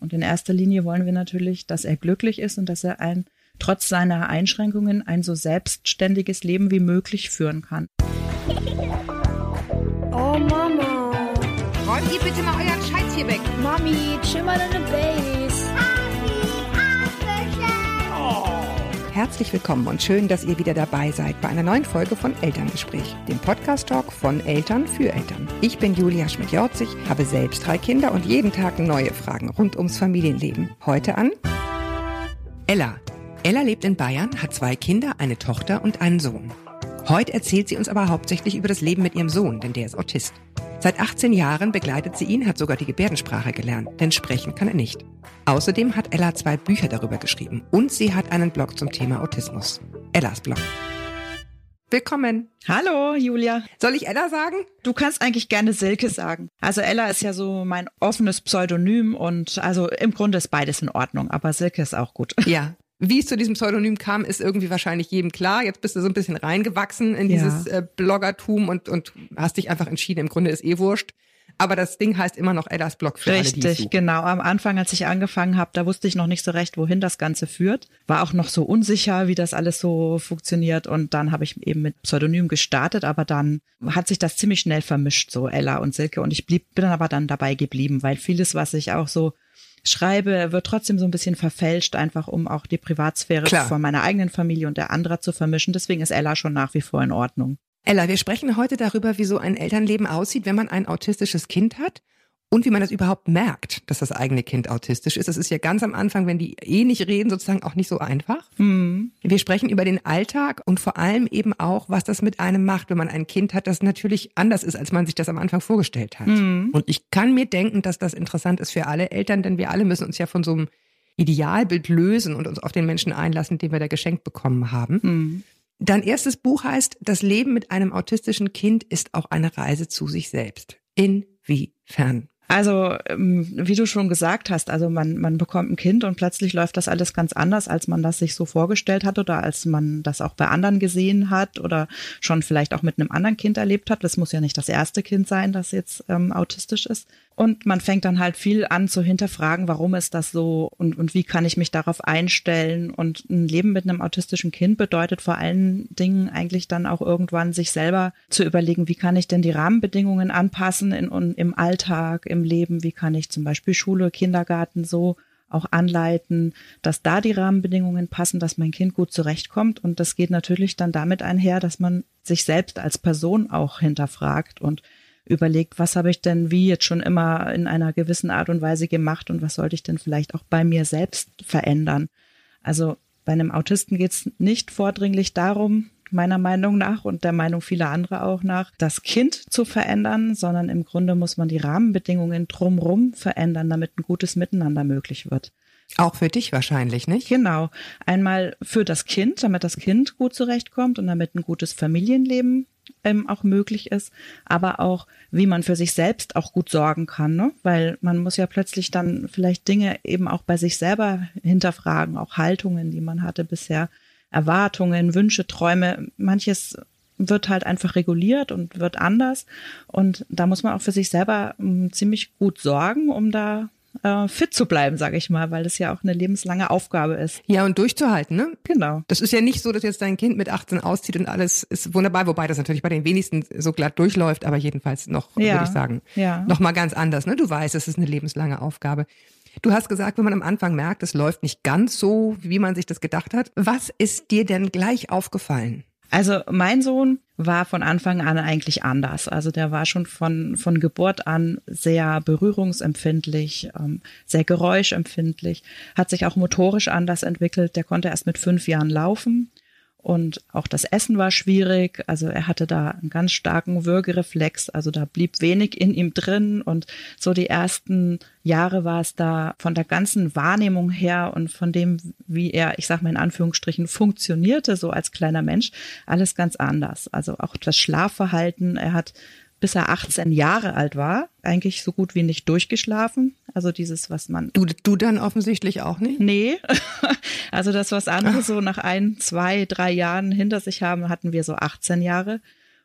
Und in erster Linie wollen wir natürlich, dass er glücklich ist und dass er ein, trotz seiner Einschränkungen ein so selbstständiges Leben wie möglich führen kann. Oh Mama. Räumt ihr bitte mal euren Scheiß hier weg. Mami, chill mal deine Base. Herzlich willkommen und schön, dass ihr wieder dabei seid bei einer neuen Folge von Elterngespräch, dem Podcast-Talk von Eltern für Eltern. Ich bin Julia Schmidt-Jorzig, habe selbst drei Kinder und jeden Tag neue Fragen rund ums Familienleben. Heute an Ella. Ella lebt in Bayern, hat zwei Kinder, eine Tochter und einen Sohn. Heute erzählt sie uns aber hauptsächlich über das Leben mit ihrem Sohn, denn der ist Autist. Seit 18 Jahren begleitet sie ihn, hat sogar die Gebärdensprache gelernt, denn sprechen kann er nicht. Außerdem hat Ella zwei Bücher darüber geschrieben und sie hat einen Blog zum Thema Autismus. Ellas Blog. Willkommen. Hallo, Julia. Soll ich Ella sagen? Du kannst eigentlich gerne Silke sagen. Also Ella ist ja so mein offenes Pseudonym und also im Grunde ist beides in Ordnung, aber Silke ist auch gut. Ja. Wie es zu diesem Pseudonym kam, ist irgendwie wahrscheinlich jedem klar. Jetzt bist du so ein bisschen reingewachsen in dieses Ja. äh, Bloggertum und, und hast dich einfach entschieden, im Grunde ist eh wurscht. Aber das Ding heißt immer noch Ellas Blog für alle, Richtig, suchen. genau. Am Anfang, als ich angefangen habe, da wusste ich noch nicht so recht, wohin das Ganze führt. War auch noch so unsicher, wie das alles so funktioniert. Und dann habe ich eben mit Pseudonym gestartet, aber dann hat sich das ziemlich schnell vermischt, so Ella und Silke. Und ich blieb, bin aber dann dabei geblieben, weil vieles, was ich auch so schreibe, wird trotzdem so ein bisschen verfälscht, einfach um auch die Privatsphäre Klar. von meiner eigenen Familie und der anderer zu vermischen. Deswegen ist Ella schon nach wie vor in Ordnung. Ella, wir sprechen heute darüber, wie so ein Elternleben aussieht, wenn man ein autistisches Kind hat und wie man das überhaupt merkt, dass das eigene Kind autistisch ist. Das ist ja ganz am Anfang, wenn die eh nicht reden, sozusagen auch nicht so einfach. Hm. Wir sprechen über den Alltag und vor allem eben auch, was das mit einem macht, wenn man ein Kind hat, das natürlich anders ist, als man sich das am Anfang vorgestellt hat. Und ich kann mir denken, dass das interessant ist für alle Eltern, denn wir alle müssen uns ja von so einem Idealbild lösen und uns auf den Menschen einlassen, den wir da geschenkt bekommen haben. Hm. Dein erstes Buch heißt, das Leben mit einem autistischen Kind ist auch eine Reise zu sich selbst. Inwiefern? Also, ähm, wie du schon gesagt hast, also man, man bekommt ein Kind und plötzlich läuft das alles ganz anders, als man das sich so vorgestellt hat oder als man das auch bei anderen gesehen hat oder schon vielleicht auch mit einem anderen Kind erlebt hat. Das muss ja nicht das erste Kind sein, das jetzt ähm, autistisch ist. Und man fängt dann halt viel an zu hinterfragen, warum ist das so und, und wie kann ich mich darauf einstellen. Und ein Leben mit einem autistischen Kind bedeutet vor allen Dingen eigentlich dann auch irgendwann sich selber zu überlegen, wie kann ich denn die Rahmenbedingungen anpassen in, in, im Alltag, im Leben, wie kann ich zum Beispiel Schule, Kindergarten so auch anleiten, dass da die Rahmenbedingungen passen, dass mein Kind gut zurechtkommt. Und das geht natürlich dann damit einher, dass man sich selbst als Person auch hinterfragt und überlegt, was habe ich denn wie jetzt schon immer in einer gewissen Art und Weise gemacht und was sollte ich denn vielleicht auch bei mir selbst verändern. Also bei einem Autisten geht es nicht vordringlich darum, meiner Meinung nach und der Meinung vieler anderer auch nach, das Kind zu verändern, sondern im Grunde muss man die Rahmenbedingungen drumrum verändern, damit ein gutes Miteinander möglich wird. Auch für dich wahrscheinlich, nicht? Genau. Einmal für das Kind, damit das Kind gut zurechtkommt und damit ein gutes Familienleben ähm, auch möglich ist, aber auch, wie man für sich selbst auch gut sorgen kann, ne? weil man muss ja plötzlich dann vielleicht Dinge eben auch bei sich selber hinterfragen, auch Haltungen, die man hatte bisher, Erwartungen, Wünsche, Träume, manches wird halt einfach reguliert und wird anders und da muss man auch für sich selber ähm, ziemlich gut sorgen, um da äh, fit zu bleiben, sage ich mal, weil es ja auch eine lebenslange Aufgabe ist. Ja, und durchzuhalten, ne? Genau. Das ist ja nicht so, dass jetzt dein Kind mit 18 auszieht und alles ist wunderbar, wobei das natürlich bei den wenigsten so glatt durchläuft, aber jedenfalls noch, Ja, würde ich sagen, ja. noch mal ganz anders. Ne? Du weißt, es ist eine lebenslange Aufgabe. Du hast gesagt, wenn man am Anfang merkt, es läuft nicht ganz so, wie man sich das gedacht hat. Was ist dir denn gleich aufgefallen? Also mein Sohn war von Anfang an eigentlich anders. Also der war schon von, von Geburt an sehr berührungsempfindlich, ähm, sehr geräuschempfindlich, hat sich auch motorisch anders entwickelt. Der konnte erst mit fünf Jahren laufen. Und auch das Essen war schwierig. Also er hatte da einen ganz starken Würgereflex. Also da blieb wenig in ihm drin. Und so die ersten Jahre war es da von der ganzen Wahrnehmung her und von dem, wie er, ich sag mal in Anführungsstrichen, funktionierte, so als kleiner Mensch, alles ganz anders. Also auch das Schlafverhalten. Er hat bis er 18 Jahre alt war, eigentlich so gut wie nicht durchgeschlafen. Also dieses, was man Du, du dann offensichtlich auch nicht? Nee. Also das, was andere so nach ein, zwei, drei Jahren hinter sich haben, hatten wir so 18 Jahre.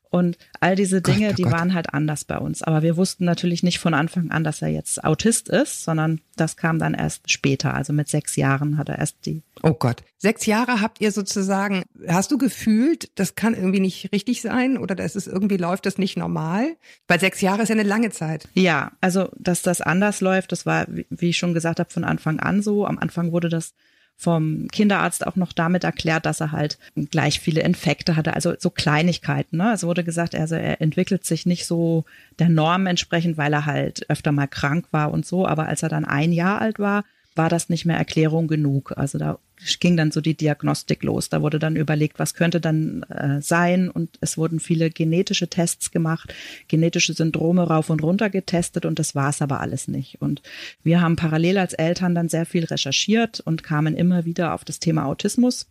Und all diese Gott, Dinge, oh die Gott. waren halt anders bei uns. Aber wir wussten natürlich nicht von Anfang an, dass er jetzt Autist ist, sondern das kam dann erst später. Also mit sechs Jahren hat er erst die. Oh Gott. Sechs Jahre habt ihr sozusagen, hast du gefühlt, das kann irgendwie nicht richtig sein oder das ist irgendwie läuft das nicht normal? Weil sechs Jahre ist ja eine lange Zeit. Ja, also dass das anders läuft, das war, wie wie ich schon gesagt habe, von Anfang an so. Am Anfang wurde das vom Kinderarzt auch noch damit erklärt, dass er halt gleich viele Infekte hatte, also so Kleinigkeiten. Ne? Es wurde gesagt, also er entwickelt sich nicht so der Norm entsprechend, weil er halt öfter mal krank war und so. Aber als er dann ein Jahr alt war, war das nicht mehr Erklärung genug. Also da ging dann so die Diagnostik los. Da wurde dann überlegt, was könnte dann äh, sein und es wurden viele genetische Tests gemacht, genetische Syndrome rauf und runter getestet und das war es aber alles nicht. Und wir haben parallel als Eltern dann sehr viel recherchiert und kamen immer wieder auf das Thema Autismus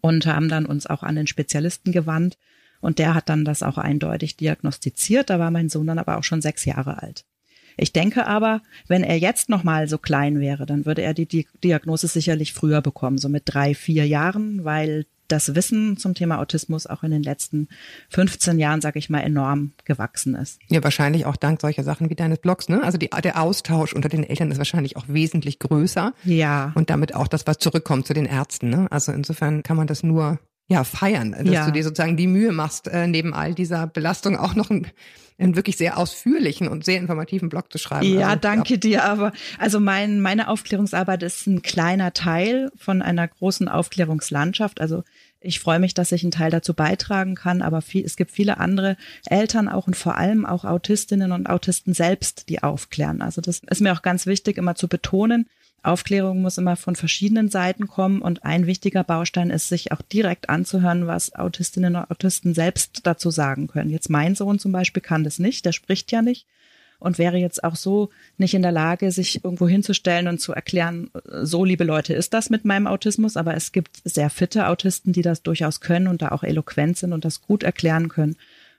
und haben dann uns auch an den Spezialisten gewandt und der hat dann das auch eindeutig diagnostiziert. Da war mein Sohn dann aber auch schon sechs Jahre alt. Ich denke aber, wenn er jetzt noch mal so klein wäre, dann würde er die Di Diagnose sicherlich früher bekommen, so mit drei, vier Jahren, weil das Wissen zum Thema Autismus auch in den letzten 15 Jahren, sage ich mal, enorm gewachsen ist. Ja, wahrscheinlich auch dank solcher Sachen wie deines Blogs, ne? Also die, der Austausch unter den Eltern ist wahrscheinlich auch wesentlich größer. Ja. Und damit auch das, was zurückkommt zu den Ärzten, ne? Also insofern kann man das nur ja, feiern, dass Ja. du dir sozusagen die Mühe machst, äh, neben all dieser Belastung auch noch einen, einen wirklich sehr ausführlichen und sehr informativen Blog zu schreiben. Ja, Also, danke dir. Aber also mein, meine Aufklärungsarbeit ist ein kleiner Teil von einer großen Aufklärungslandschaft. Also ich freue mich, dass ich einen Teil dazu beitragen kann, aber viel, es gibt viele andere Eltern auch und vor allem auch Autistinnen und Autisten selbst, die aufklären. Also das ist mir auch ganz wichtig, immer zu betonen. Aufklärung muss immer von verschiedenen Seiten kommen und ein wichtiger Baustein ist, sich auch direkt anzuhören, was Autistinnen und Autisten selbst dazu sagen können. Jetzt mein Sohn zum Beispiel kann das nicht, der spricht ja nicht und wäre jetzt auch so nicht in der Lage, sich irgendwo hinzustellen und zu erklären, so liebe Leute ist das mit meinem Autismus, aber es gibt sehr fitte Autisten, die das durchaus können und da auch eloquent sind und das gut erklären können.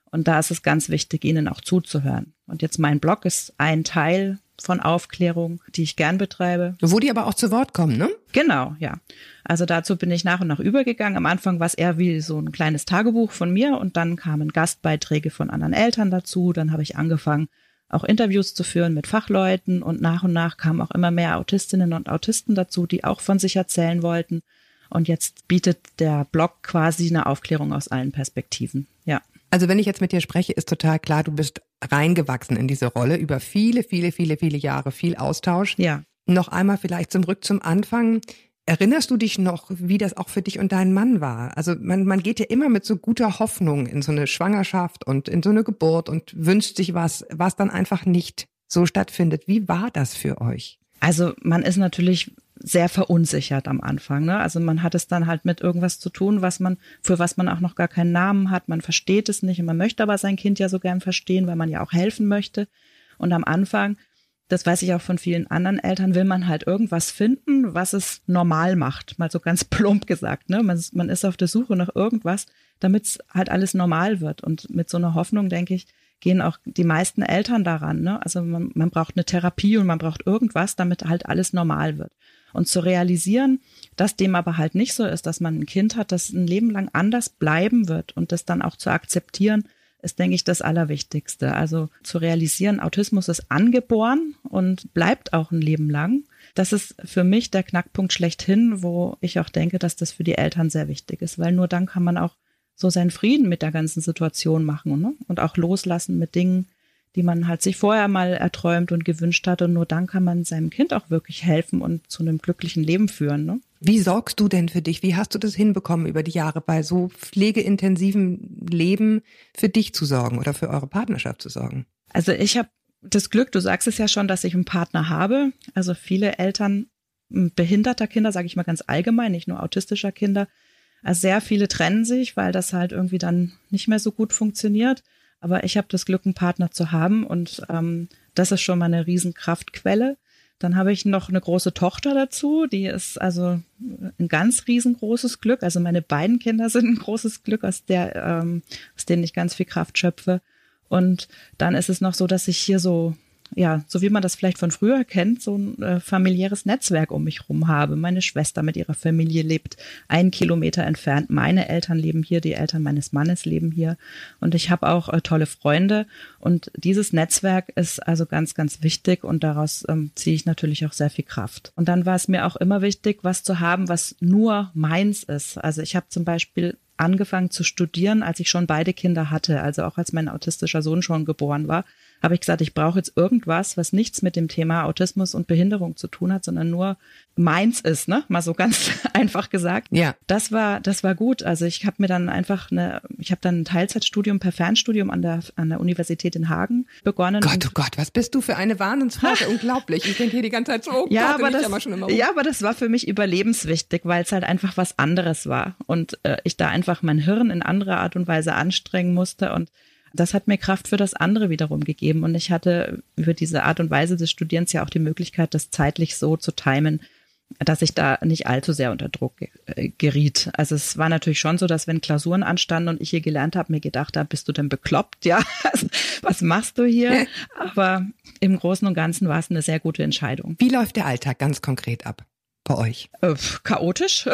Und da ist es ganz wichtig, ihnen auch zuzuhören. Und jetzt mein Blog ist ein Teil von Aufklärung, die ich gern betreibe. Wo die aber auch zu Wort kommen, ne? Genau, ja. Also dazu bin ich nach und nach übergegangen. Am Anfang war es eher wie so ein kleines Tagebuch von mir und dann kamen Gastbeiträge von anderen Eltern dazu. Dann habe ich angefangen, auch Interviews zu führen mit Fachleuten und nach und nach kamen auch immer mehr Autistinnen und Autisten dazu, die auch von sich erzählen wollten. Und jetzt bietet der Blog quasi eine Aufklärung aus allen Perspektiven. Ja. Also wenn ich jetzt mit dir spreche, ist total klar, du bist reingewachsen in diese Rolle über viele, viele, viele, viele Jahre, viel Austausch. Ja. Noch einmal vielleicht zurück zum Anfang. Erinnerst du dich noch, wie das auch für dich und deinen Mann war? Also man, man geht ja immer mit so guter Hoffnung in so eine Schwangerschaft und in so eine Geburt und wünscht sich was, was dann einfach nicht so stattfindet. Wie war das für euch? Also man ist natürlich sehr verunsichert am Anfang. Ne? Also man hat es dann halt mit irgendwas zu tun, was man, für was man auch noch gar keinen Namen hat. Man versteht es nicht und man möchte aber sein Kind ja so gern verstehen, weil man ja auch helfen möchte. Und am Anfang, das weiß ich auch von vielen anderen Eltern, will man halt irgendwas finden, was es normal macht. Mal so ganz plump gesagt. Ne? Man, ist- man ist auf der Suche nach irgendwas, damit es halt alles normal wird. Und mit so einer Hoffnung, denke ich, gehen auch die meisten Eltern daran. Ne? Also man, man braucht eine Therapie und man braucht irgendwas, damit halt alles normal wird. Und zu realisieren, dass dem aber halt nicht so ist, dass man ein Kind hat, das ein Leben lang anders bleiben wird und das dann auch zu akzeptieren, ist, denke ich, das Allerwichtigste. Also zu realisieren, Autismus ist angeboren und bleibt auch ein Leben lang. Das ist für mich der Knackpunkt schlechthin, wo ich auch denke, dass das für die Eltern sehr wichtig ist, weil nur dann kann man auch so seinen Frieden mit der ganzen Situation machen ne? und auch loslassen mit Dingen, die man halt sich vorher mal erträumt und gewünscht hat. Und nur dann kann man seinem Kind auch wirklich helfen und zu einem glücklichen Leben führen. Ne? Wie sorgst du denn für dich? Wie hast du das hinbekommen über die Jahre bei so pflegeintensiven Leben für dich zu sorgen oder für eure Partnerschaft zu sorgen? Also ich habe das Glück, du sagst es ja schon, dass ich einen Partner habe. Also viele Eltern behinderter Kinder, sage ich mal ganz allgemein, nicht nur autistischer Kinder. Also sehr viele trennen sich, weil das halt irgendwie dann nicht mehr so gut funktioniert. Aber ich habe das Glück, einen Partner zu haben und ähm, das ist schon mal eine Riesenkraftquelle. Dann habe ich noch eine große Tochter dazu, die ist also ein ganz riesengroßes Glück. Also meine beiden Kinder sind ein großes Glück, aus der, ähm, aus denen ich ganz viel Kraft schöpfe. Und dann ist es noch so, dass ich hier so ja, so wie man das vielleicht von früher kennt, so ein äh, familiäres Netzwerk um mich rum habe. Meine Schwester mit ihrer Familie lebt einen Kilometer entfernt. Meine Eltern leben hier, die Eltern meines Mannes leben hier. Und ich habe auch äh, tolle Freunde. Und dieses Netzwerk ist also ganz, ganz wichtig und daraus ähm, ziehe ich natürlich auch sehr viel Kraft. Und dann war es mir auch immer wichtig, was zu haben, was nur meins ist. Also ich habe zum Beispiel angefangen zu studieren, als ich schon beide Kinder hatte, also auch als mein autistischer Sohn schon geboren war habe ich gesagt, ich brauche jetzt irgendwas, was nichts mit dem Thema Autismus und Behinderung zu tun hat, sondern nur meins ist, ne? Mal so ganz einfach gesagt. Ja. Das war, das war gut. Also ich habe mir dann einfach eine, ich habe dann ein Teilzeitstudium per Fernstudium an der an der Universität in Hagen begonnen. Gott, oh Gott, was bist du für eine Wahnsinnsfrage? Unglaublich. Ich denke hier die ganze Zeit so, oh ja, Gott, aber das, ja, schon immer ja, aber das war für mich überlebenswichtig, weil es halt einfach was anderes war und äh, ich da einfach mein Hirn in anderer Art und Weise anstrengen musste und das hat mir Kraft für das andere wiederum gegeben. Und ich hatte über diese Art und Weise des Studierens ja auch die Möglichkeit, das zeitlich so zu timen, dass ich da nicht allzu sehr unter Druck äh, geriet. Also es war natürlich schon so, dass wenn Klausuren anstanden und ich hier gelernt habe, mir gedacht habe, bist du denn bekloppt? Ja, was machst du hier? Aber im Großen und Ganzen war es eine sehr gute Entscheidung. Wie läuft der Alltag ganz konkret ab bei euch? Äh, chaotisch.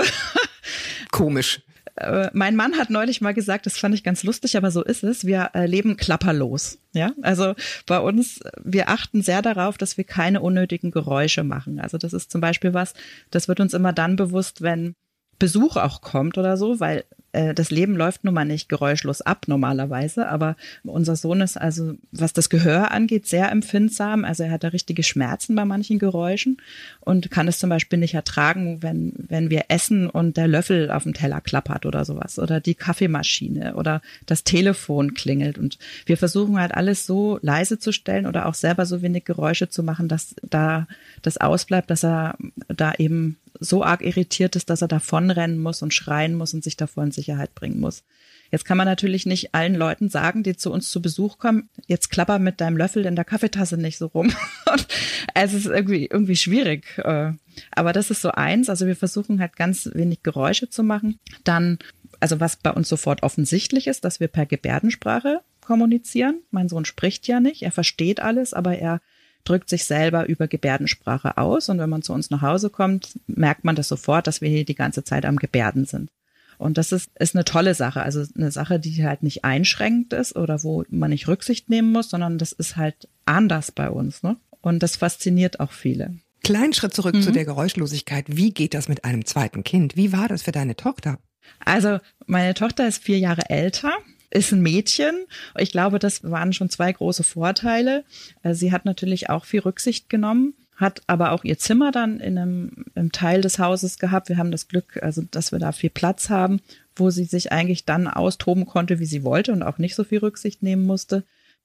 Komisch. Äh, mein Mann hat neulich mal gesagt, das fand ich ganz lustig, aber so ist es. Wir äh, leben klapperlos. Ja, also bei uns, wir achten sehr darauf, dass wir keine unnötigen Geräusche machen. Also das ist zum Beispiel was, das wird uns immer dann bewusst, wenn Besuch auch kommt oder so, weil das Leben läuft nun mal nicht geräuschlos ab normalerweise, aber unser Sohn ist also, was das Gehör angeht, sehr empfindsam. Also er hat da richtige Schmerzen bei manchen Geräuschen und kann es zum Beispiel nicht ertragen, wenn, wenn wir essen und der Löffel auf dem Teller klappert oder sowas oder die Kaffeemaschine oder das Telefon klingelt und wir versuchen halt alles so leise zu stellen oder auch selber so wenig Geräusche zu machen, dass da das ausbleibt, dass er da eben so arg irritiert ist, dass er davonrennen muss und schreien muss und sich davor in Sicherheit bringen muss. Jetzt kann man natürlich nicht allen Leuten sagen, die zu uns zu Besuch kommen, jetzt klapper mit deinem Löffel in der Kaffeetasse nicht so rum. es ist irgendwie, irgendwie schwierig. Äh. Aber das ist so eins. Also wir versuchen halt ganz wenig Geräusche zu machen. Dann, also was bei uns sofort offensichtlich ist, dass wir per Gebärdensprache kommunizieren. Mein Sohn spricht ja nicht. Er versteht alles, aber er drückt sich selber über Gebärdensprache aus. Und wenn man zu uns nach Hause kommt, merkt man das sofort, dass wir hier die ganze Zeit am Gebärden sind. Und das ist, ist eine tolle Sache. Also eine Sache, die halt nicht einschränkend ist oder wo man nicht Rücksicht nehmen muss, sondern das ist halt anders bei uns. Ne? Und das fasziniert auch viele. Kleinen Schritt zurück mhm. zu der Geräuschlosigkeit. Wie geht das mit einem zweiten Kind? Wie war das für deine Tochter? Also meine Tochter ist vier Jahre älter ist ein Mädchen. Ich glaube, das waren schon zwei große Vorteile. Äh, sie hat natürlich auch viel Rücksicht genommen hat aber auch ihr Zimmer dann in einem, einem Teil des Hauses gehabt. Wir haben das Glück, also dass wir da viel Platz haben, wo sie sich eigentlich dann austoben konnte, wie sie wollte und auch nicht so viel Rücksicht nehmen musste.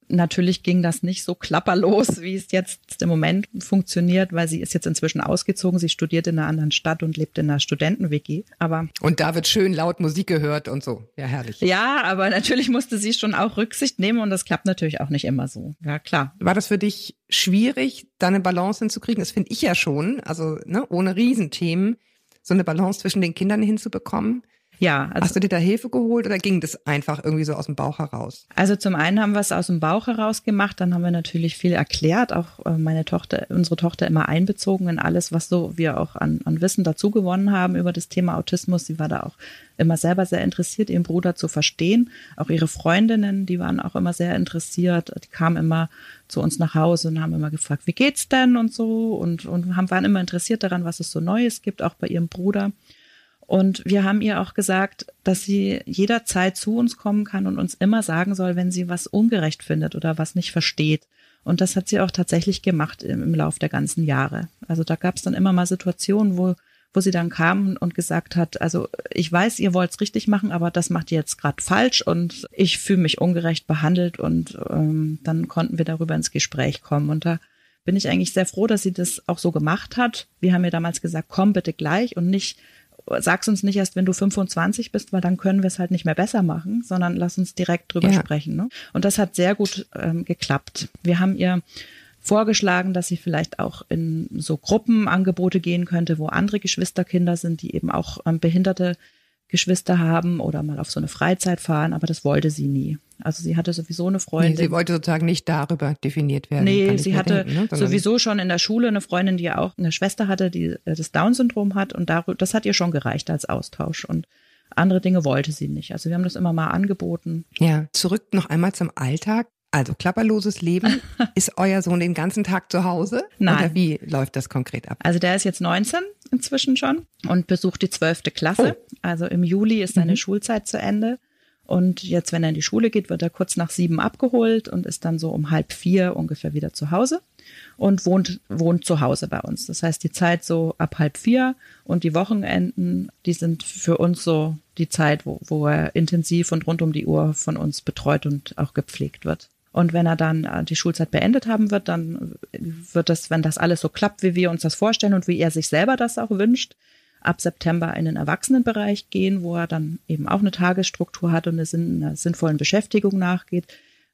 Natürlich ging das nicht so klapperlos, wie es jetzt im Moment funktioniert, weil sie ist jetzt inzwischen ausgezogen. Sie studiert in einer anderen Stadt und lebt in einer Studenten-WG. Aber und da wird schön laut Musik gehört und so. Ja, herrlich. Ja, aber natürlich musste sie schon auch Rücksicht nehmen und das klappt natürlich auch nicht immer so. Ja, klar. War das für dich schwierig, da eine Balance hinzukriegen? Das finde ich ja schon. Also ne, ohne Riesenthemen so eine Balance zwischen den Kindern hinzubekommen. Ja. Also, Hast du dir da Hilfe geholt oder ging das einfach irgendwie so aus dem Bauch heraus? Also zum einen haben wir es aus dem Bauch heraus gemacht, dann haben wir natürlich viel erklärt, auch äh, meine Tochter, unsere Tochter immer einbezogen in alles, was so wir auch an, an Wissen dazu gewonnen haben über das Thema Autismus. Sie war da auch immer selber sehr interessiert, ihren Bruder zu verstehen. Auch ihre Freundinnen, die waren auch immer sehr interessiert. Die kamen immer zu uns nach Hause und haben immer gefragt, wie geht's denn und so und, und haben, waren immer interessiert daran, was es so Neues gibt, auch bei ihrem Bruder. Und wir haben ihr auch gesagt, dass sie jederzeit zu uns kommen kann und uns immer sagen soll, wenn sie was ungerecht findet oder was nicht versteht. Und das hat sie auch tatsächlich gemacht im, im Lauf der ganzen Jahre. Also da gab es dann immer mal Situationen, wo, wo sie dann kam und gesagt hat, also ich weiß, ihr wollt es richtig machen, aber das macht ihr jetzt gerade falsch und ich fühle mich ungerecht behandelt und ähm, dann konnten wir darüber ins Gespräch kommen. Und da bin ich eigentlich sehr froh, dass sie das auch so gemacht hat. Wir haben ihr damals gesagt, komm bitte gleich und nicht sag's uns nicht erst, wenn du 25 bist, weil dann können wir es halt nicht mehr besser machen, sondern lass uns direkt drüber ja. sprechen. Ne? Und das hat sehr gut ähm, geklappt. Wir haben ihr vorgeschlagen, dass sie vielleicht auch in so Gruppenangebote gehen könnte, wo andere Geschwisterkinder sind, die eben auch ähm, behinderte Geschwister haben oder mal auf so eine Freizeit fahren, aber das wollte sie nie. Also sie hatte sowieso eine Freundin. Nee, sie wollte sozusagen nicht darüber definiert werden. Nee, sie hatte denken, ne? Sowieso schon in der Schule eine Freundin, die ja auch eine Schwester hatte, die äh, das Down-Syndrom hat und das hat ihr schon gereicht als Austausch und andere Dinge wollte sie nicht. Also wir haben das immer mal angeboten. Ja, zurück noch einmal zum Alltag. Also klapperloses Leben. ist euer Sohn den ganzen Tag zu Hause? Nein. Oder wie läuft das konkret ab? Also der ist jetzt 19 inzwischen schon und besucht die 12. Klasse. Also im Juli ist seine Schulzeit zu Ende. Und jetzt, wenn er in die Schule geht, wird er kurz nach sieben abgeholt und ist dann so um halb vier ungefähr wieder zu Hause und wohnt, wohnt zu Hause bei uns. Das heißt, die Zeit so ab halb vier und die Wochenenden, die sind für uns so die Zeit, wo, wo er intensiv und rund um die Uhr von uns betreut und auch gepflegt wird. Und wenn er dann äh, die Schulzeit beendet haben wird, dann wird das, wenn das alles so klappt, wie wir uns das vorstellen und wie er sich selber das auch wünscht, ab September in den Erwachsenenbereich gehen, wo er dann eben auch eine Tagesstruktur hat und eine, sinn- einer sinnvollen Beschäftigung nachgeht.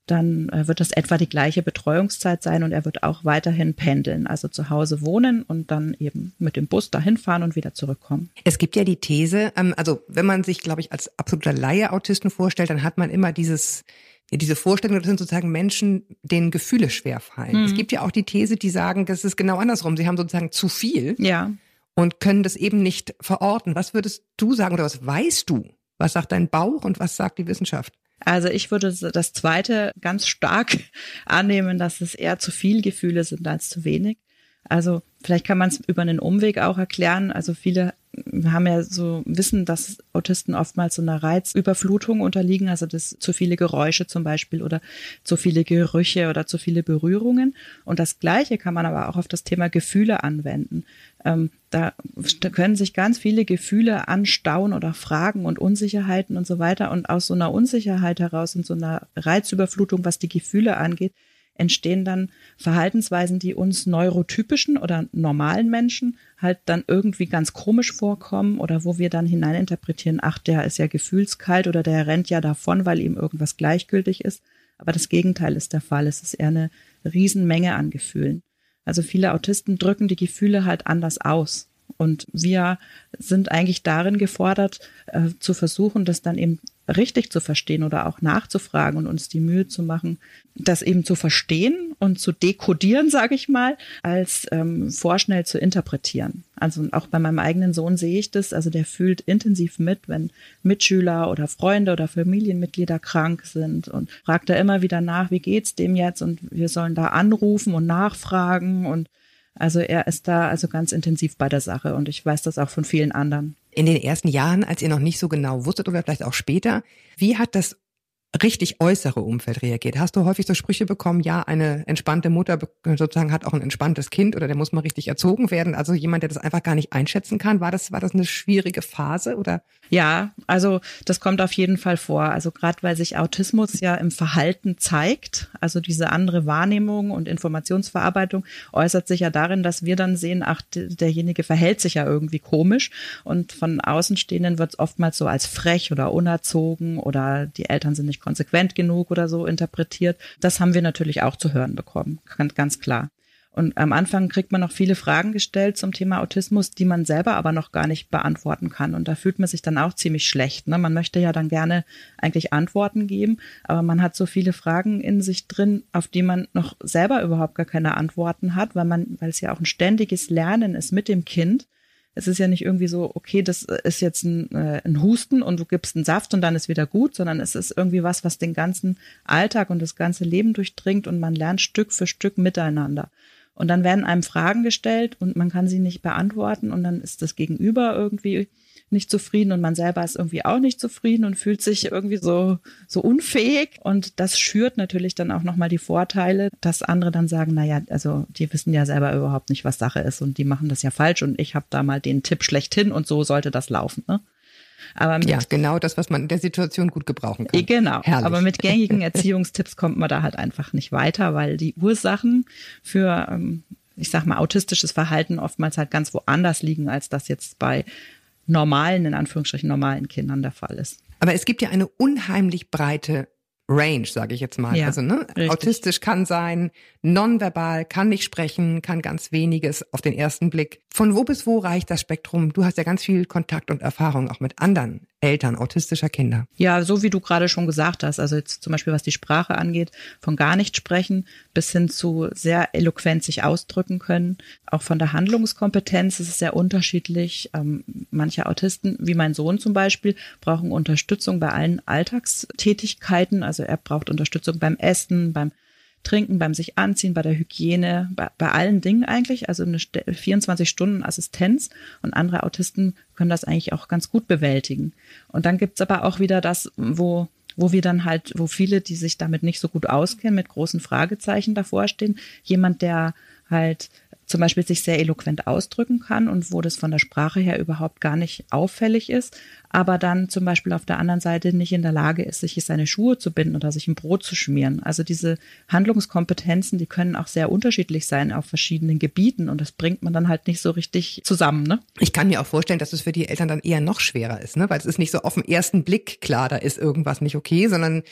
Dann äh, wird das etwa die gleiche Betreuungszeit sein und er wird auch weiterhin pendeln, also zu Hause wohnen und dann eben mit dem Bus dahin fahren und wieder zurückkommen. Es gibt ja die These, ähm, also wenn man sich, glaube ich, als absoluter Laie Autisten vorstellt, dann hat man immer dieses, ja, diese Vorstellung, das sind sozusagen Menschen, denen Gefühle schwerfallen. Es gibt ja auch die These, die sagen, das ist genau andersrum. Sie haben sozusagen zu viel Ja, und können das eben nicht verorten. Was würdest du sagen oder was weißt du? Was sagt dein Bauch und was sagt die Wissenschaft? Also ich würde das zweite ganz stark annehmen, dass es eher zu viel Gefühle sind als zu wenig. Also vielleicht kann man es über einen Umweg auch erklären. Also viele haben ja so wissen, dass Autisten oftmals so einer Reizüberflutung unterliegen, also das zu viele Geräusche zum Beispiel oder zu viele Gerüche oder zu viele Berührungen. Und das Gleiche kann man aber auch auf das Thema Gefühle anwenden. Ähm, da können sich ganz viele Gefühle anstauen oder Fragen und Unsicherheiten und so weiter. Und aus so einer Unsicherheit heraus und so einer Reizüberflutung, was die Gefühle angeht, entstehen dann Verhaltensweisen, die uns neurotypischen oder normalen Menschen halt dann irgendwie ganz komisch vorkommen oder wo wir dann hineininterpretieren, ach, der ist ja gefühlskalt oder der rennt ja davon, weil ihm irgendwas gleichgültig ist. Aber das Gegenteil ist der Fall. Es ist eher eine Riesenmenge an Gefühlen. Also viele Autisten drücken die Gefühle halt anders aus. Und wir sind eigentlich darin gefordert, äh, zu versuchen, das dann eben richtig zu verstehen oder auch nachzufragen und uns die Mühe zu machen, das eben zu verstehen und zu dekodieren, sage ich mal, als ähm, vorschnell zu interpretieren. Also auch bei meinem eigenen Sohn sehe ich das. Also der fühlt intensiv mit, wenn Mitschüler oder Freunde oder Familienmitglieder krank sind und fragt da immer wieder nach, wie geht's dem jetzt? Und wir sollen da anrufen und nachfragen und also er ist da also ganz intensiv bei der Sache und ich weiß das auch von vielen anderen. In den ersten Jahren, als ihr noch nicht so genau wusstet oder vielleicht auch später, wie hat das richtig äußere Umfeld reagiert? Hast du häufig so Sprüche bekommen, ja, eine entspannte Mutter sozusagen hat auch ein entspanntes Kind oder der muss mal richtig erzogen werden? Also jemand, der das einfach gar nicht einschätzen kann, war das, war das eine schwierige Phase oder? Ja, also das kommt auf jeden Fall vor. Also gerade weil sich Autismus ja im Verhalten zeigt, also diese andere Wahrnehmung und Informationsverarbeitung äußert sich ja darin, dass wir dann sehen, ach, derjenige verhält sich ja irgendwie komisch und von Außenstehenden wird es oftmals so als frech oder unerzogen oder die Eltern sind nicht konsequent genug oder so interpretiert. Das haben wir natürlich auch zu hören bekommen, ganz, klar. Und am Anfang kriegt man noch viele Fragen gestellt zum Thema Autismus, die man selber aber noch gar nicht beantworten kann. Und da fühlt man sich dann auch ziemlich schlecht. Ne? Man möchte ja dann gerne eigentlich Antworten geben, aber man hat so viele Fragen in sich drin, auf die man noch selber überhaupt gar keine Antworten hat, weil man, weil es ja auch ein ständiges Lernen ist mit dem Kind. Es ist ja nicht irgendwie so, okay, das ist jetzt ein, äh, ein Husten und du gibst einen Saft und dann ist wieder gut, sondern es ist irgendwie was, was den ganzen Alltag und das ganze Leben durchdringt und man lernt Stück für Stück miteinander. Und dann werden einem Fragen gestellt und man kann sie nicht beantworten und dann ist das Gegenüber irgendwie nicht zufrieden und man selber ist irgendwie auch nicht zufrieden und fühlt sich irgendwie so, so unfähig. Und das schürt natürlich dann auch nochmal die Vorteile, dass andere dann sagen, naja, also die wissen ja selber überhaupt nicht, was Sache ist und die machen das ja falsch und ich habe da mal den Tipp schlechthin und so sollte das laufen. Ne? Aber mit, Ja, genau das, was man in der Situation gut gebrauchen kann. Eh, Genau. Herrlich. Aber mit gängigen Erziehungstipps kommt man da halt einfach nicht weiter, weil die Ursachen für, ähm, ich sag mal, autistisches Verhalten oftmals halt ganz woanders liegen, als das jetzt bei normalen, in Anführungsstrichen normalen Kindern der Fall ist. Aber es gibt ja eine unheimlich breite Range, sage ich jetzt mal. Ja, also ne, richtig. autistisch kann sein, nonverbal, kann nicht sprechen, kann ganz weniges auf den ersten Blick. Von wo bis wo reicht das Spektrum? Du hast ja ganz viel Kontakt und Erfahrung auch mit anderen Eltern autistischer Kinder? Ja, so wie du gerade schon gesagt hast, also jetzt zum Beispiel was die Sprache angeht, von gar nicht sprechen bis hin zu sehr eloquent sich ausdrücken können. Auch von der Handlungskompetenz ist es sehr unterschiedlich. Ähm, manche Autisten, wie mein Sohn zum Beispiel, brauchen Unterstützung bei allen Alltagstätigkeiten. Also er braucht Unterstützung beim Essen, beim Trinken, beim sich anziehen, bei der Hygiene, bei, bei allen Dingen eigentlich, also eine 24 Stunden Assistenz und andere Autisten können das eigentlich auch ganz gut bewältigen. Und dann gibt's aber auch wieder das, wo wo wir dann halt, wo viele, die sich damit nicht so gut auskennen, mit großen Fragezeichen davor stehen, jemand, der halt zum Beispiel sich sehr eloquent ausdrücken kann und wo das von der Sprache her überhaupt gar nicht auffällig ist, aber dann zum Beispiel auf der anderen Seite nicht in der Lage ist, sich seine Schuhe zu binden oder sich ein Brot zu schmieren. Also diese Handlungskompetenzen, die können auch sehr unterschiedlich sein auf verschiedenen Gebieten und das bringt man dann halt nicht so richtig zusammen. Ne? Ich kann mir auch vorstellen, dass es für die Eltern dann eher noch schwerer ist, ne? weil es ist nicht so auf den ersten Blick klar, da ist irgendwas nicht okay, sondern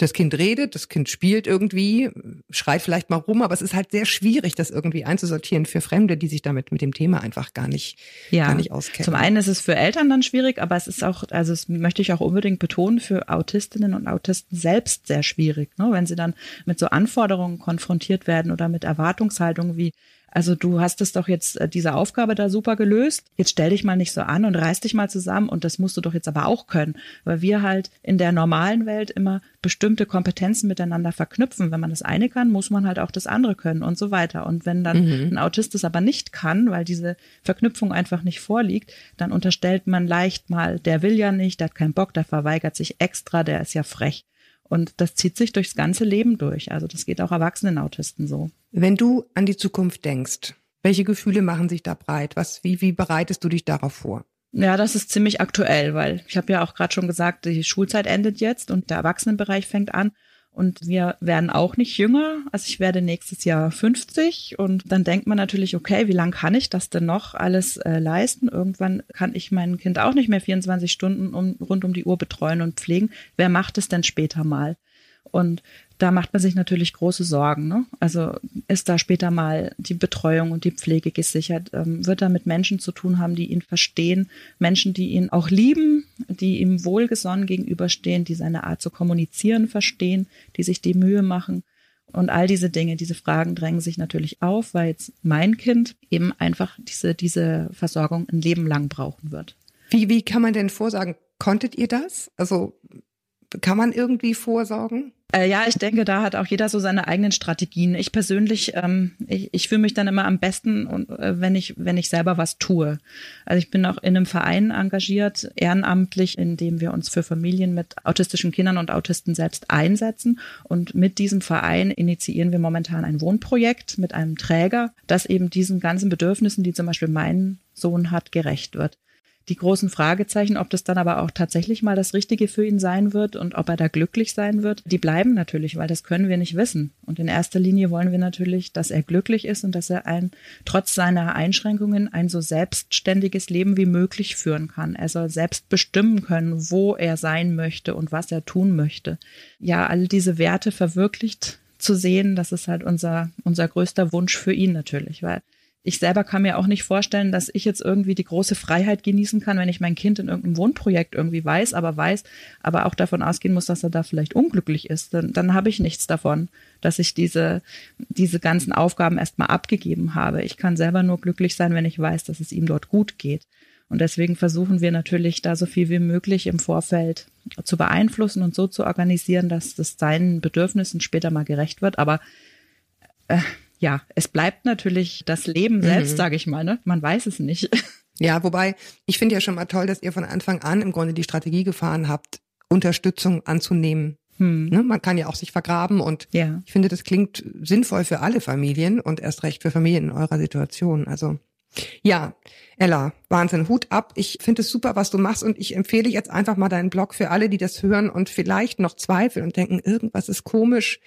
das Kind redet, das Kind spielt irgendwie, schreit vielleicht mal rum, aber es ist halt sehr schwierig, das irgendwie einzusortieren für Fremde, die sich damit mit dem Thema einfach gar nicht, ja, gar nicht auskennen. Zum einen ist es für Eltern dann schwierig, aber es ist auch, also das möchte ich auch unbedingt betonen, für Autistinnen und Autisten selbst sehr schwierig, ne? wenn sie dann mit so Anforderungen konfrontiert werden oder mit Erwartungshaltungen wie, also du hast es doch jetzt äh, diese Aufgabe da super gelöst. Jetzt stell dich mal nicht so an und reiß dich mal zusammen und das musst du doch jetzt aber auch können, weil wir halt in der normalen Welt immer bestimmte Kompetenzen miteinander verknüpfen. Wenn man das eine kann, muss man halt auch das andere können und so weiter. Und wenn dann mhm. ein Autist das aber nicht kann, weil diese Verknüpfung einfach nicht vorliegt, dann unterstellt man leicht mal, der will ja nicht, der hat keinen Bock, der verweigert sich extra, der ist ja frech. Und das zieht sich durchs ganze Leben durch. Also das geht auch Erwachsenen-Autisten so. Wenn du an die Zukunft denkst, welche Gefühle machen sich da breit? Was, wie, wie bereitest du dich darauf vor? Ja, das ist ziemlich aktuell, weil ich habe ja auch gerade schon gesagt, die Schulzeit endet jetzt und der Erwachsenenbereich fängt an. Und wir werden auch nicht jünger. Also ich werde nächstes Jahr 50 und dann denkt man natürlich, okay, wie lange kann ich das denn noch alles äh, leisten? Irgendwann kann ich mein Kind auch nicht mehr 24 Stunden um, rund um die Uhr betreuen und pflegen. Wer macht es denn später mal? Und da macht man sich natürlich große Sorgen. Ne? Also ist da später mal die Betreuung und die Pflege gesichert? Ähm, wird er mit Menschen zu tun haben, die ihn verstehen? Menschen, die ihn auch lieben, die ihm wohlgesonnen gegenüberstehen, die seine Art zu kommunizieren verstehen, die sich die Mühe machen? Und all diese Dinge, diese Fragen drängen sich natürlich auf, weil jetzt mein Kind eben einfach diese, diese Versorgung ein Leben lang brauchen wird. Wie, wie kann man denn vorsagen? Konntet ihr das? Also kann man irgendwie vorsorgen? Äh, ja, ich denke, da hat auch jeder so seine eigenen Strategien. Ich persönlich, ähm, ich, ich fühle mich dann immer am besten, äh, wenn ich, wenn ich selber was tue. Also ich bin auch in einem Verein engagiert, ehrenamtlich, in dem wir uns für Familien mit autistischen Kindern und Autisten selbst einsetzen. Und mit diesem Verein initiieren wir momentan ein Wohnprojekt mit einem Träger, das eben diesen ganzen Bedürfnissen, die zum Beispiel mein Sohn hat, gerecht wird die großen Fragezeichen, ob das dann aber auch tatsächlich mal das Richtige für ihn sein wird und ob er da glücklich sein wird, die bleiben natürlich, weil das können wir nicht wissen. Und in erster Linie wollen wir natürlich, dass er glücklich ist und dass er ein, trotz seiner Einschränkungen ein so selbstständiges Leben wie möglich führen kann. Er soll selbst bestimmen können, wo er sein möchte und was er tun möchte. Ja, all diese Werte verwirklicht zu sehen, das ist halt unser, unser größter Wunsch für ihn natürlich, weil ich selber kann mir auch nicht vorstellen, dass ich jetzt irgendwie die große Freiheit genießen kann, wenn ich mein Kind in irgendeinem Wohnprojekt irgendwie weiß, aber weiß, aber auch davon ausgehen muss, dass er da vielleicht unglücklich ist. Dann, dann habe ich nichts davon, dass ich diese, diese ganzen Aufgaben erstmal abgegeben habe. Ich kann selber nur glücklich sein, wenn ich weiß, dass es ihm dort gut geht. Und deswegen versuchen wir natürlich da so viel wie möglich im Vorfeld zu beeinflussen und so zu organisieren, dass das seinen Bedürfnissen später mal gerecht wird. Aber äh, ja, es bleibt natürlich das Leben selbst, mhm. sage ich mal. Ne? Man weiß es nicht. Ja, wobei ich finde ja schon mal toll, dass ihr von Anfang an im Grunde die Strategie gefahren habt, Unterstützung anzunehmen. Hm. Ne? Man kann ja auch sich vergraben und ja. ich finde, das klingt sinnvoll für alle Familien und erst recht für Familien in eurer Situation. Also ja, Ella, Wahnsinn, Hut ab. Ich finde es super, was du machst und ich empfehle jetzt einfach mal deinen Blog für alle, die das hören und vielleicht noch zweifeln und denken, irgendwas ist komisch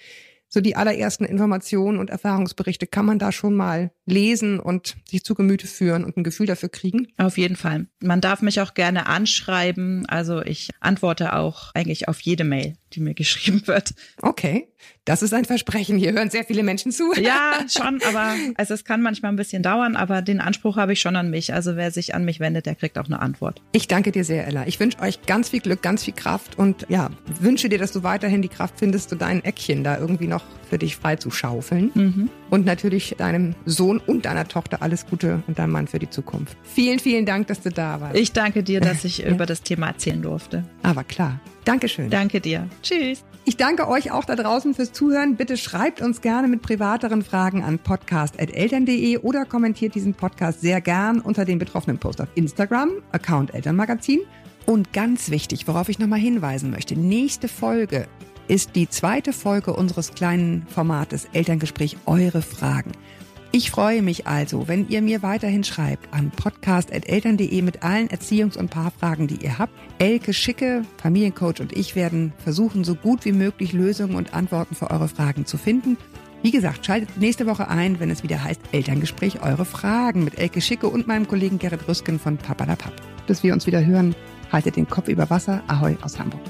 so die allerersten Informationen und Erfahrungsberichte kann man da schon mal lesen und sich zu Gemüte führen und ein Gefühl dafür kriegen? Auf jeden Fall. Man darf mich auch gerne anschreiben. Also ich antworte auch eigentlich auf jede Mail. Die mir geschrieben wird. Okay, das ist ein Versprechen. Hier hören sehr viele Menschen zu. Ja, schon, aber also es kann manchmal ein bisschen dauern, aber den Anspruch habe ich schon an mich. Also wer sich an mich wendet, der kriegt auch eine Antwort. Ich danke dir sehr, Ella. Ich wünsche euch ganz viel Glück, ganz viel Kraft und ja, wünsche dir, dass du weiterhin die Kraft findest, so dein Eckchen da irgendwie noch für dich frei zu schaufeln. Mhm. Und natürlich deinem Sohn und deiner Tochter alles Gute und deinem Mann für die Zukunft. Vielen, vielen Dank, dass du da warst. Ich danke dir, dass ich über das Thema erzählen durfte. Aber klar. Dankeschön. Danke dir. Tschüss. Ich danke euch auch da draußen fürs Zuhören. Bitte schreibt uns gerne mit privateren Fragen an podcast.eltern.de oder kommentiert diesen Podcast sehr gern unter dem betroffenen Post auf Instagram, Account Elternmagazin. Und ganz wichtig, worauf ich nochmal hinweisen möchte, nächste Folge ist die zweite Folge unseres kleinen Formates Elterngespräch Eure Fragen. Ich freue mich also, wenn ihr mir weiterhin schreibt an podcast.eltern.de mit allen Erziehungs- und Paarfragen, die ihr habt. Elke Schicke, Familiencoach und ich werden versuchen, so gut wie möglich Lösungen und Antworten für eure Fragen zu finden. Wie gesagt, schaltet nächste Woche ein, wenn es wieder heißt Elterngespräch Eure Fragen mit Elke Schicke und meinem Kollegen Gerrit Rüsken von Papalapap. Bis wir uns wieder hören, haltet den Kopf über Wasser. Ahoi aus Hamburg.